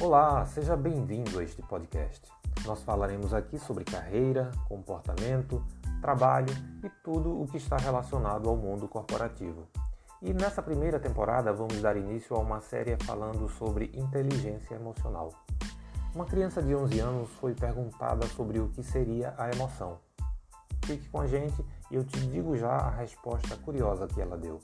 Olá, seja bem-vindo a este podcast. Nós falaremos aqui sobre carreira, comportamento, trabalho e tudo o que está relacionado ao mundo corporativo. E nessa primeira temporada vamos dar início a uma série falando sobre inteligência emocional. Uma criança de 11 anos foi perguntada sobre o que seria a emoção. Fique com a gente e eu te digo já a resposta curiosa que ela deu.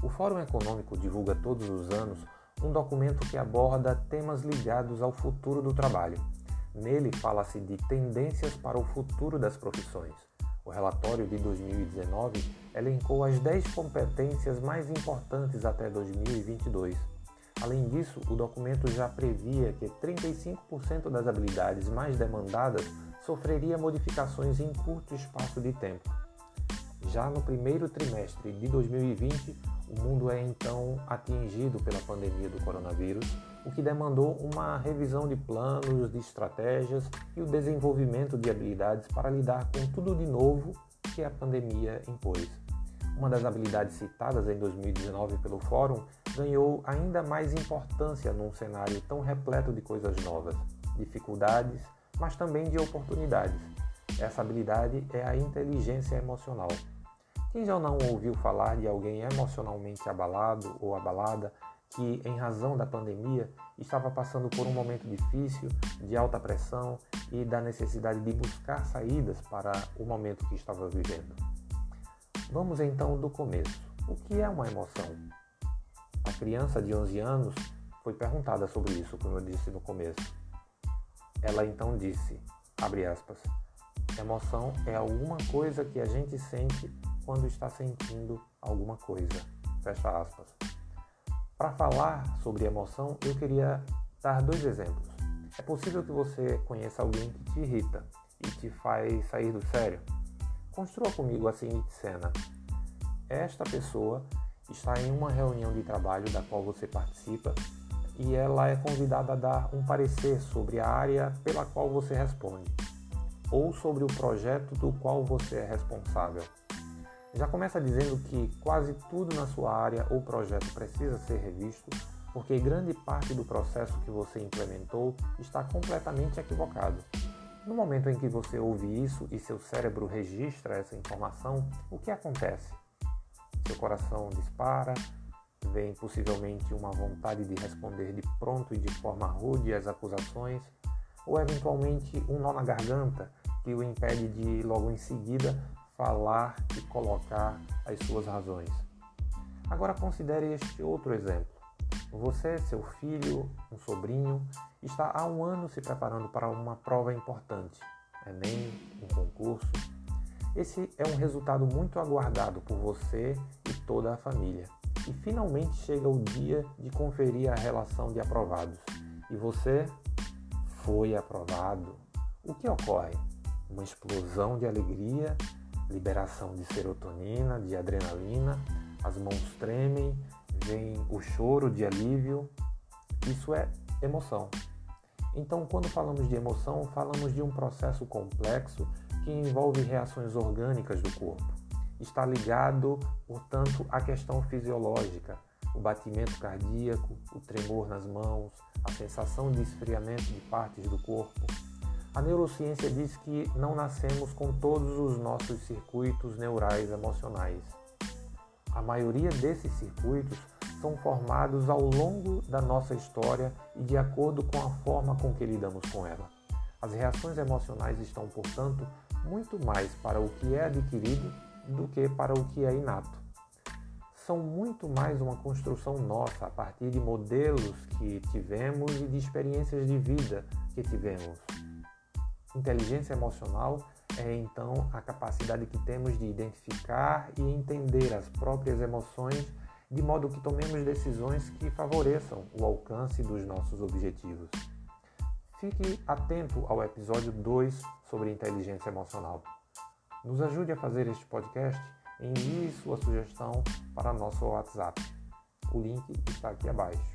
O Fórum Econômico divulga todos os anos um documento que aborda temas ligados ao futuro do trabalho. Nele fala-se de tendências para o futuro das profissões. O relatório de 2019 elencou as 10 competências mais importantes até 2022. Além disso, o documento já previa que 35% das habilidades mais demandadas sofreria modificações em curto espaço de tempo. Já no primeiro trimestre de 2020, o mundo é então atingido pela pandemia do coronavírus, o que demandou uma revisão de planos, de estratégias e o desenvolvimento de habilidades para lidar com tudo de novo que a pandemia impôs. Uma das habilidades citadas em 2019 pelo Fórum ganhou ainda mais importância num cenário tão repleto de coisas novas, dificuldades, mas também de oportunidades. Essa habilidade é a inteligência emocional. Quem já não ouviu falar de alguém emocionalmente abalado ou abalada que, em razão da pandemia, estava passando por um momento difícil, de alta pressão e da necessidade de buscar saídas para o momento que estava vivendo? Vamos então do começo. O que é uma emoção? A criança de 11 anos foi perguntada sobre isso, como eu disse no começo. Ela então disse, abre aspas, emoção é alguma coisa que a gente sente quando está sentindo alguma coisa. Fecha aspas. Para falar sobre emoção, eu queria dar dois exemplos. É possível que você conheça alguém que te irrita e te faz sair do sério? Construa comigo a seguinte cena. Esta pessoa está em uma reunião de trabalho da qual você participa e ela é convidada a dar um parecer sobre a área pela qual você responde ou sobre o projeto do qual você é responsável. Já começa dizendo que quase tudo na sua área ou projeto precisa ser revisto, porque grande parte do processo que você implementou está completamente equivocado. No momento em que você ouve isso e seu cérebro registra essa informação, o que acontece? Seu coração dispara, vem possivelmente uma vontade de responder de pronto e de forma rude às acusações, ou eventualmente um nó na garganta que o impede de logo em seguida falar e colocar as suas razões. Agora considere este outro exemplo. Você, seu filho, um sobrinho, está há um ano se preparando para uma prova importante, Enem, um concurso. Esse é um resultado muito aguardado por você e toda a família. E finalmente chega o dia de conferir a relação de aprovados. E você foi aprovado. O que ocorre? Uma explosão de alegria liberação de serotonina, de adrenalina, as mãos tremem, vem o choro de alívio. Isso é emoção. Então, quando falamos de emoção, falamos de um processo complexo que envolve reações orgânicas do corpo. Está ligado, portanto, à questão fisiológica, o batimento cardíaco, o tremor nas mãos, a sensação de esfriamento de partes do corpo, a neurociência diz que não nascemos com todos os nossos circuitos neurais emocionais. A maioria desses circuitos são formados ao longo da nossa história e de acordo com a forma com que lidamos com ela. As reações emocionais estão, portanto, muito mais para o que é adquirido do que para o que é inato. São muito mais uma construção nossa a partir de modelos que tivemos e de experiências de vida que tivemos. Inteligência emocional é então a capacidade que temos de identificar e entender as próprias emoções de modo que tomemos decisões que favoreçam o alcance dos nossos objetivos. Fique atento ao episódio 2 sobre inteligência emocional. Nos ajude a fazer este podcast, envie sua sugestão para nosso WhatsApp. O link está aqui abaixo.